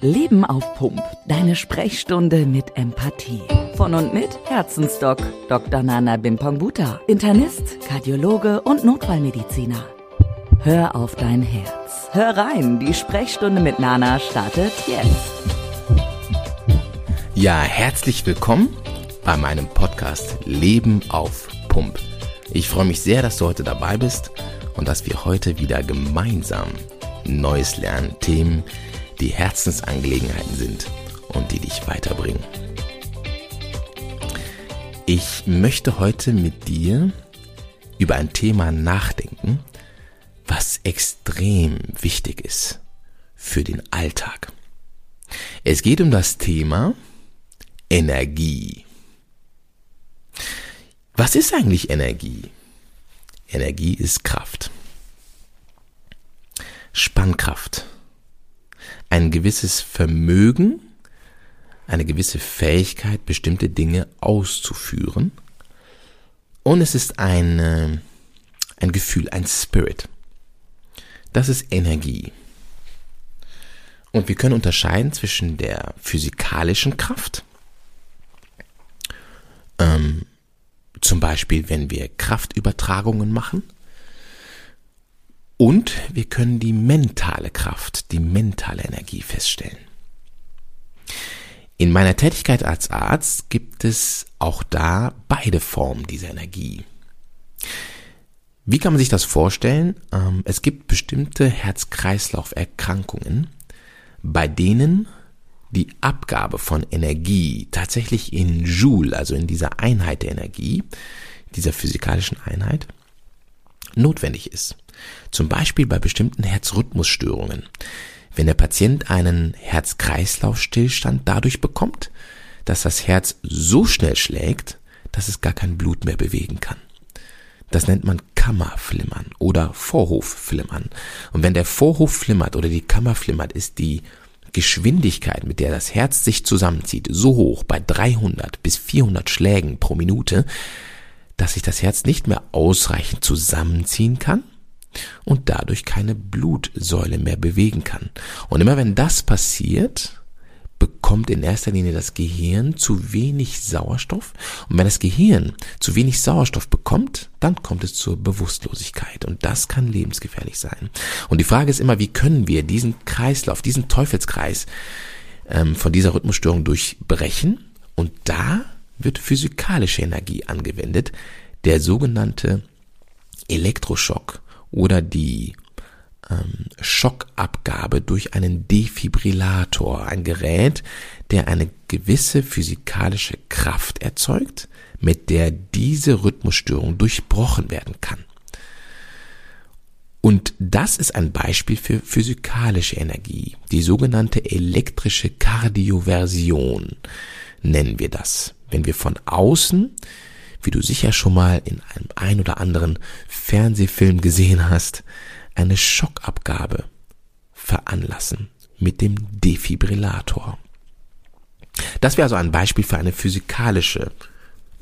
Leben auf Pump. Deine Sprechstunde mit Empathie. Von und mit Herzensdoc Dr. Nana Bimpongbuta. Internist, Kardiologe und Notfallmediziner. Hör auf dein Herz. Hör rein, die Sprechstunde mit Nana startet jetzt. Ja, herzlich willkommen bei meinem Podcast Leben auf Pump. Ich freue mich sehr, dass du heute dabei bist und dass wir heute wieder gemeinsam Neues lernen, Themen, die Herzensangelegenheiten sind und die dich weiterbringen. Ich möchte heute mit dir über ein Thema nachdenken, was extrem wichtig ist für den Alltag. Es geht um das Thema Energie. Was ist eigentlich Energie? Energie ist Kraft. Spannkraft ein gewisses Vermögen, eine gewisse Fähigkeit, bestimmte Dinge auszuführen. Und es ist ein, ein Gefühl, ein Spirit. Das ist Energie. Und wir können unterscheiden zwischen der physikalischen Kraft, ähm, zum Beispiel wenn wir Kraftübertragungen machen, und wir können die mentale Kraft, die mentale Energie feststellen. In meiner Tätigkeit als Arzt gibt es auch da beide Formen dieser Energie. Wie kann man sich das vorstellen? Ähm, es gibt bestimmte Herz-Kreislauf-Erkrankungen, bei denen die Abgabe von Energie tatsächlich in Joule, also in dieser Einheit der Energie, dieser physikalischen Einheit, notwendig ist. Zum Beispiel bei bestimmten Herzrhythmusstörungen. Wenn der Patient einen Herz-Kreislauf-Stillstand dadurch bekommt, dass das Herz so schnell schlägt, dass es gar kein Blut mehr bewegen kann. Das nennt man Kammerflimmern oder Vorhofflimmern. Und wenn der Vorhof flimmert oder die Kammer flimmert, ist die Geschwindigkeit, mit der das Herz sich zusammenzieht, so hoch bei 300 bis 400 Schlägen pro Minute, dass sich das Herz nicht mehr ausreichend zusammenziehen kann und dadurch keine Blutsäule mehr bewegen kann. Und immer wenn das passiert, bekommt in erster Linie das Gehirn zu wenig Sauerstoff. Und wenn das Gehirn zu wenig Sauerstoff bekommt, dann kommt es zur Bewusstlosigkeit. Und das kann lebensgefährlich sein. Und die Frage ist immer, wie können wir diesen Kreislauf, diesen Teufelskreis ähm, von dieser Rhythmusstörung durchbrechen? Und da wird physikalische Energie angewendet, der sogenannte Elektroschock oder die ähm, Schockabgabe durch einen Defibrillator, ein Gerät, der eine gewisse physikalische Kraft erzeugt, mit der diese Rhythmusstörung durchbrochen werden kann. Und das ist ein Beispiel für physikalische Energie, die sogenannte elektrische Kardioversion nennen wir das. Wenn wir von außen wie du sicher schon mal in einem ein oder anderen Fernsehfilm gesehen hast, eine Schockabgabe veranlassen mit dem Defibrillator. Das wäre also ein Beispiel für eine physikalische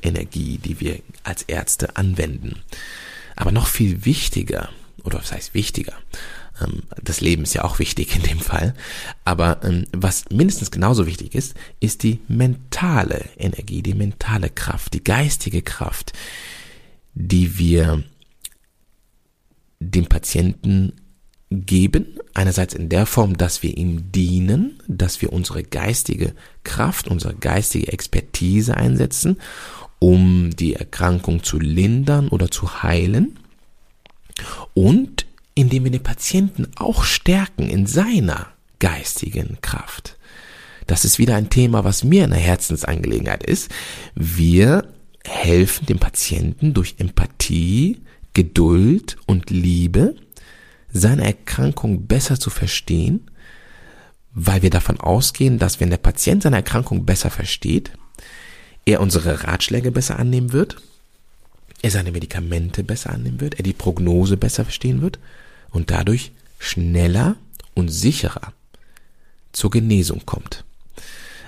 Energie, die wir als Ärzte anwenden. Aber noch viel wichtiger, oder was heißt wichtiger, das Leben ist ja auch wichtig in dem Fall. Aber ähm, was mindestens genauso wichtig ist, ist die mentale Energie, die mentale Kraft, die geistige Kraft, die wir dem Patienten geben. Einerseits in der Form, dass wir ihm dienen, dass wir unsere geistige Kraft, unsere geistige Expertise einsetzen, um die Erkrankung zu lindern oder zu heilen. Und indem wir den Patienten auch stärken in seiner geistigen Kraft. Das ist wieder ein Thema, was mir eine Herzensangelegenheit ist. Wir helfen dem Patienten durch Empathie, Geduld und Liebe, seine Erkrankung besser zu verstehen, weil wir davon ausgehen, dass wenn der Patient seine Erkrankung besser versteht, er unsere Ratschläge besser annehmen wird, er seine Medikamente besser annehmen wird, er die Prognose besser verstehen wird und dadurch schneller und sicherer zur Genesung kommt.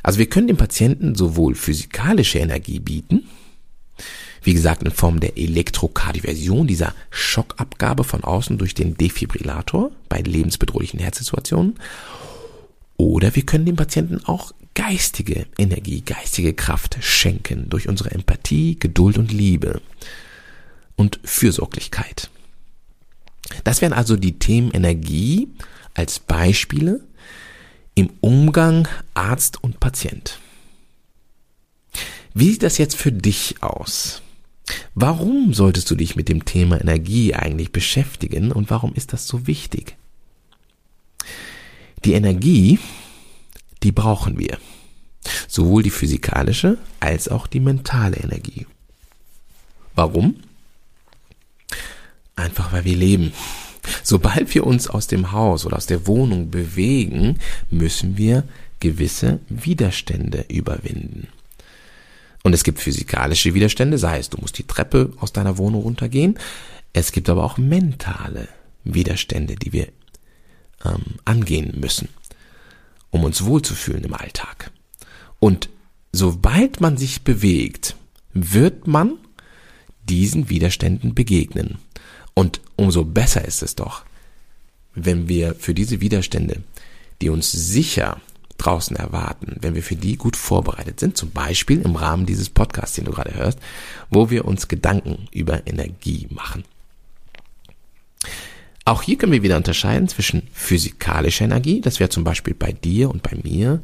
Also wir können dem Patienten sowohl physikalische Energie bieten, wie gesagt in Form der Elektrokardioversion, dieser Schockabgabe von außen durch den Defibrillator bei lebensbedrohlichen Herzsituationen, Oder wir können dem Patienten auch geistige Energie, geistige Kraft schenken durch unsere Empathie, Geduld und Liebe und Fürsorglichkeit. Das wären also die Themen Energie als Beispiele im Umgang Arzt und Patient. Wie sieht das jetzt für dich aus? Warum solltest du dich mit dem Thema Energie eigentlich beschäftigen und warum ist das so wichtig? Die Energie, die brauchen wir. Sowohl die physikalische als auch die mentale Energie. Warum? Einfach weil wir leben. Sobald wir uns aus dem Haus oder aus der Wohnung bewegen, müssen wir gewisse Widerstände überwinden. Und es gibt physikalische Widerstände, sei es, du musst die Treppe aus deiner Wohnung runtergehen. Es gibt aber auch mentale Widerstände, die wir ähm, angehen müssen, um uns wohlzufühlen im Alltag. Und sobald man sich bewegt, wird man diesen Widerständen begegnen. Und umso besser ist es doch, wenn wir für diese Widerstände, die uns sicher draußen erwarten, wenn wir für die gut vorbereitet sind, zum Beispiel im Rahmen dieses Podcasts, den du gerade hörst, wo wir uns Gedanken über Energie machen. Auch hier können wir wieder unterscheiden zwischen physikalischer Energie, das wäre zum Beispiel bei dir und bei mir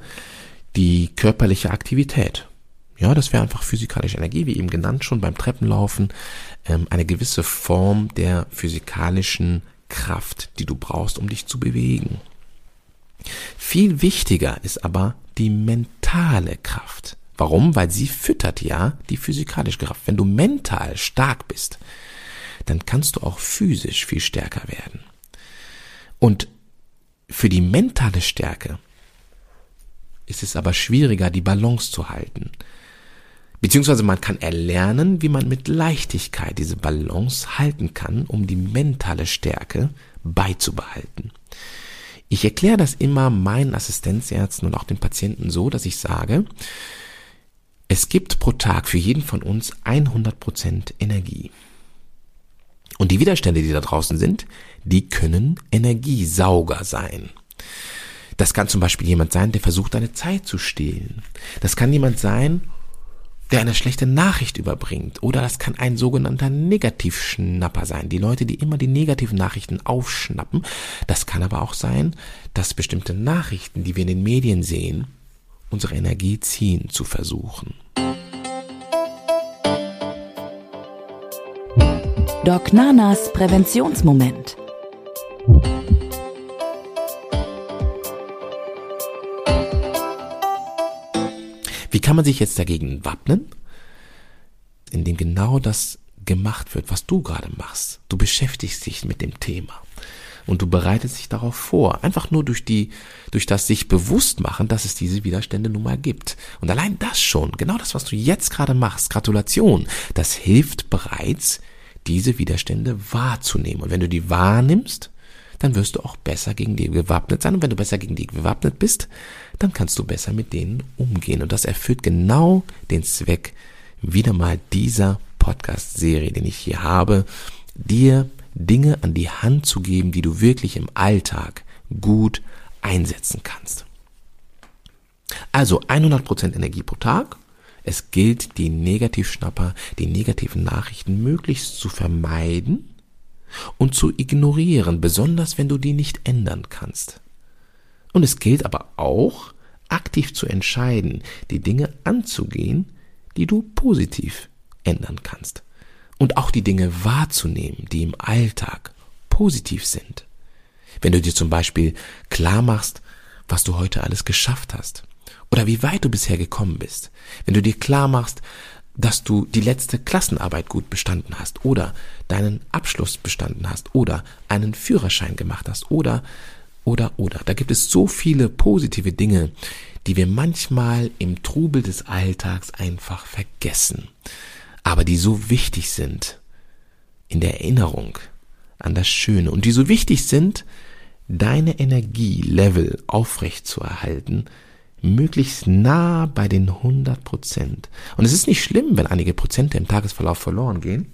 die körperliche Aktivität. Ja, das wäre einfach physikalische Energie, wie eben genannt schon beim Treppenlaufen, ähm, eine gewisse Form der physikalischen Kraft, die du brauchst, um dich zu bewegen. Viel wichtiger ist aber die mentale Kraft. Warum? Weil sie füttert ja die physikalische Kraft. Wenn du mental stark bist, dann kannst du auch physisch viel stärker werden. Und für die mentale Stärke ist es aber schwieriger, die Balance zu halten. Beziehungsweise man kann erlernen, wie man mit Leichtigkeit diese Balance halten kann, um die mentale Stärke beizubehalten. Ich erkläre das immer meinen Assistenzärzten und auch den Patienten so, dass ich sage, es gibt pro Tag für jeden von uns 100% Energie. Und die Widerstände, die da draußen sind, die können Energiesauger sein. Das kann zum Beispiel jemand sein, der versucht, deine Zeit zu stehlen. Das kann jemand sein, der eine schlechte Nachricht überbringt. Oder das kann ein sogenannter Negativschnapper sein. Die Leute, die immer die negativen Nachrichten aufschnappen. Das kann aber auch sein, dass bestimmte Nachrichten, die wir in den Medien sehen, unsere Energie ziehen zu versuchen. Doc Nanas Präventionsmoment. Kann man sich jetzt dagegen wappnen? Indem genau das gemacht wird, was du gerade machst. Du beschäftigst dich mit dem Thema und du bereitest dich darauf vor. Einfach nur durch die, durch das sich bewusst machen, dass es diese Widerstände nun mal gibt. Und allein das schon, genau das, was du jetzt gerade machst, Gratulation, das hilft bereits, diese Widerstände wahrzunehmen. Und wenn du die wahrnimmst, dann wirst du auch besser gegen die gewappnet sein. Und wenn du besser gegen die gewappnet bist, dann kannst du besser mit denen umgehen. Und das erfüllt genau den Zweck wieder mal dieser Podcast-Serie, den ich hier habe, dir Dinge an die Hand zu geben, die du wirklich im Alltag gut einsetzen kannst. Also 100% Energie pro Tag. Es gilt, die Negativschnapper, die negativen Nachrichten möglichst zu vermeiden und zu ignorieren, besonders wenn du die nicht ändern kannst. Und es gilt aber auch, aktiv zu entscheiden, die Dinge anzugehen, die du positiv ändern kannst. Und auch die Dinge wahrzunehmen, die im Alltag positiv sind. Wenn du dir zum Beispiel klar machst, was du heute alles geschafft hast oder wie weit du bisher gekommen bist. Wenn du dir klar machst, dass du die letzte Klassenarbeit gut bestanden hast oder deinen Abschluss bestanden hast oder einen Führerschein gemacht hast oder oder oder. Da gibt es so viele positive Dinge, die wir manchmal im Trubel des Alltags einfach vergessen, aber die so wichtig sind in der Erinnerung an das Schöne und die so wichtig sind, deine Energielevel aufrecht zu erhalten, möglichst nah bei den 100 Prozent. Und es ist nicht schlimm, wenn einige Prozente im Tagesverlauf verloren gehen.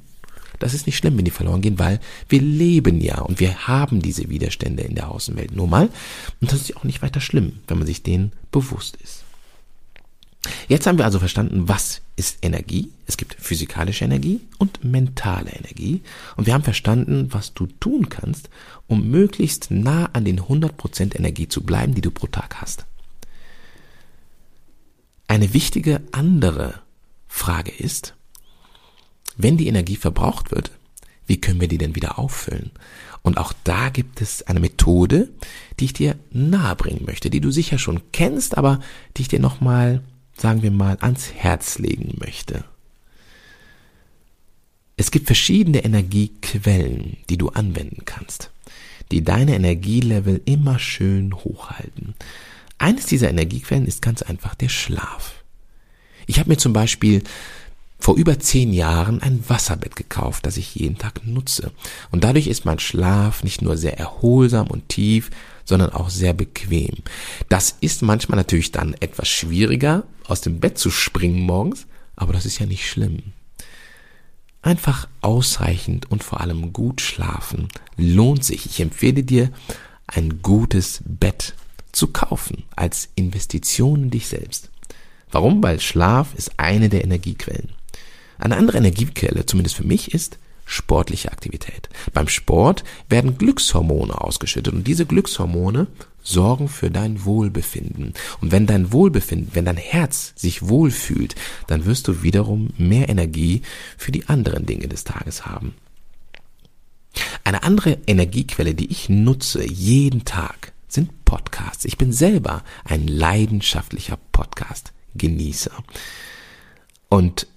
Das ist nicht schlimm, wenn die verloren gehen, weil wir leben ja und wir haben diese Widerstände in der Außenwelt nur mal. Und das ist auch nicht weiter schlimm, wenn man sich denen bewusst ist. Jetzt haben wir also verstanden, was ist Energie. Es gibt physikalische Energie und mentale Energie. Und wir haben verstanden, was du tun kannst, um möglichst nah an den 100% Energie zu bleiben, die du pro Tag hast. Eine wichtige andere Frage ist, wenn die Energie verbraucht wird, wie können wir die denn wieder auffüllen? Und auch da gibt es eine Methode, die ich dir nahebringen möchte, die du sicher schon kennst, aber die ich dir nochmal sagen wir mal, ans Herz legen möchte. Es gibt verschiedene Energiequellen, die du anwenden kannst, die deine Energielevel immer schön hochhalten. Eines dieser Energiequellen ist ganz einfach der Schlaf. Ich habe mir zum Beispiel vor über zehn Jahren ein Wasserbett gekauft, das ich jeden Tag nutze. Und dadurch ist mein Schlaf nicht nur sehr erholsam und tief, sondern auch sehr bequem. Das ist manchmal natürlich dann etwas schwieriger, aus dem Bett zu springen morgens, aber das ist ja nicht schlimm. Einfach ausreichend und vor allem gut schlafen lohnt sich. Ich empfehle dir, ein gutes Bett zu kaufen als Investition in dich selbst. Warum? Weil Schlaf ist eine der Energiequellen. Eine andere Energiequelle, zumindest für mich, ist sportliche Aktivität. Beim Sport werden Glückshormone ausgeschüttet und diese Glückshormone sorgen für dein Wohlbefinden. Und wenn dein Wohlbefinden, wenn dein Herz sich wohlfühlt, dann wirst du wiederum mehr Energie für die anderen Dinge des Tages haben. Eine andere Energiequelle, die ich nutze jeden Tag, sind Podcasts. Ich bin selber ein leidenschaftlicher Podcast-Genießer. Und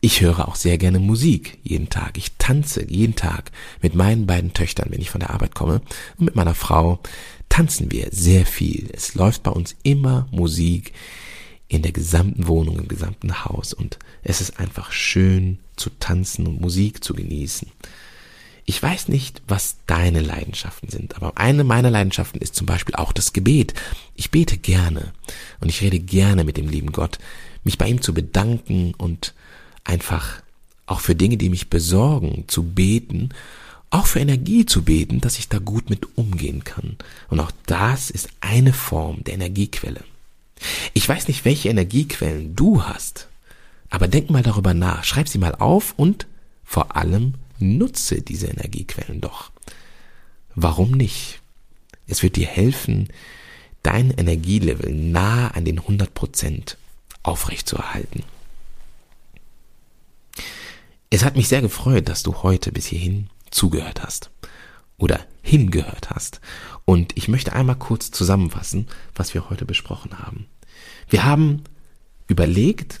ich höre auch sehr gerne Musik jeden Tag. Ich tanze jeden Tag mit meinen beiden Töchtern, wenn ich von der Arbeit komme, und mit meiner Frau tanzen wir sehr viel. Es läuft bei uns immer Musik in der gesamten Wohnung, im gesamten Haus und es ist einfach schön zu tanzen und Musik zu genießen. Ich weiß nicht, was deine Leidenschaften sind, aber eine meiner Leidenschaften ist zum Beispiel auch das Gebet. Ich bete gerne und ich rede gerne mit dem lieben Gott, mich bei ihm zu bedanken und einfach auch für Dinge, die mich besorgen, zu beten, auch für Energie zu beten, dass ich da gut mit umgehen kann. Und auch das ist eine Form der Energiequelle. Ich weiß nicht, welche Energiequellen du hast, aber denk mal darüber nach, schreib sie mal auf und vor allem nutze diese Energiequellen doch. Warum nicht? Es wird dir helfen, dein Energielevel nah an den 100% aufrechtzuerhalten. Es hat mich sehr gefreut, dass du heute bis hierhin zugehört hast oder hingehört hast. Und ich möchte einmal kurz zusammenfassen, was wir heute besprochen haben. Wir haben überlegt,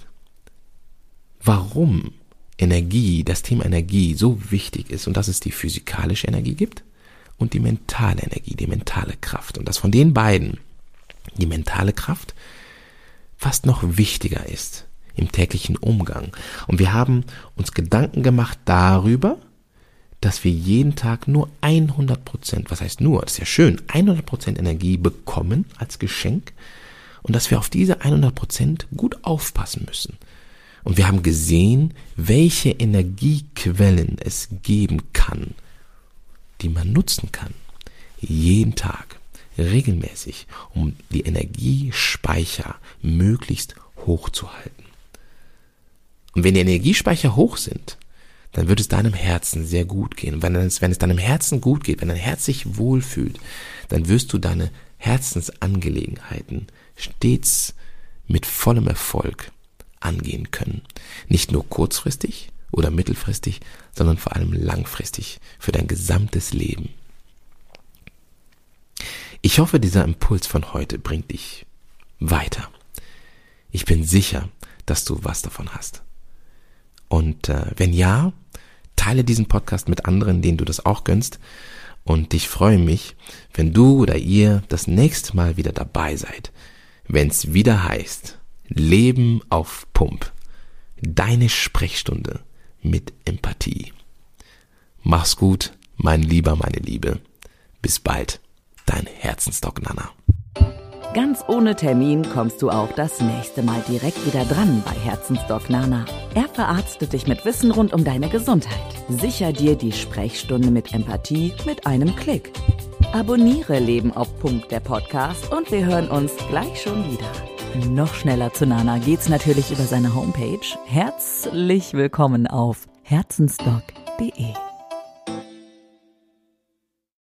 warum Energie, das Thema Energie so wichtig ist und dass es die physikalische Energie gibt und die mentale Energie, die mentale Kraft. Und dass von den beiden die mentale Kraft fast noch wichtiger ist im täglichen Umgang. Und wir haben uns Gedanken gemacht darüber, dass wir jeden Tag nur 100 Prozent, was heißt nur, das ist ja schön, 100 Prozent Energie bekommen als Geschenk und dass wir auf diese 100 Prozent gut aufpassen müssen. Und wir haben gesehen, welche Energiequellen es geben kann, die man nutzen kann. Jeden Tag, regelmäßig, um die Energiespeicher möglichst hoch zu halten. Und wenn die Energiespeicher hoch sind, dann wird es deinem Herzen sehr gut gehen. Wenn es, wenn es deinem Herzen gut geht, wenn dein Herz sich wohlfühlt, dann wirst du deine Herzensangelegenheiten stets mit vollem Erfolg angehen können. Nicht nur kurzfristig oder mittelfristig, sondern vor allem langfristig für dein gesamtes Leben. Ich hoffe, dieser Impuls von heute bringt dich weiter. Ich bin sicher, dass du was davon hast. Und äh, wenn ja, teile diesen Podcast mit anderen, denen du das auch gönnst. Und ich freue mich, wenn du oder ihr das nächste Mal wieder dabei seid, wenn es wieder heißt, Leben auf Pump. Deine Sprechstunde mit Empathie. Mach's gut, mein Lieber, meine Liebe. Bis bald, dein Herzensdoc Nana. Ganz ohne Termin kommst du auch das nächste Mal direkt wieder dran bei Herzensdoc Nana. Er verarztet dich mit Wissen rund um deine Gesundheit. Sicher dir die Sprechstunde mit Empathie mit einem Klick. Abonniere Leben auf Punkt der Podcast und wir hören uns gleich schon wieder. Noch schneller zu Nana geht's natürlich über seine Homepage. Herzlich willkommen auf herzensdoc.de.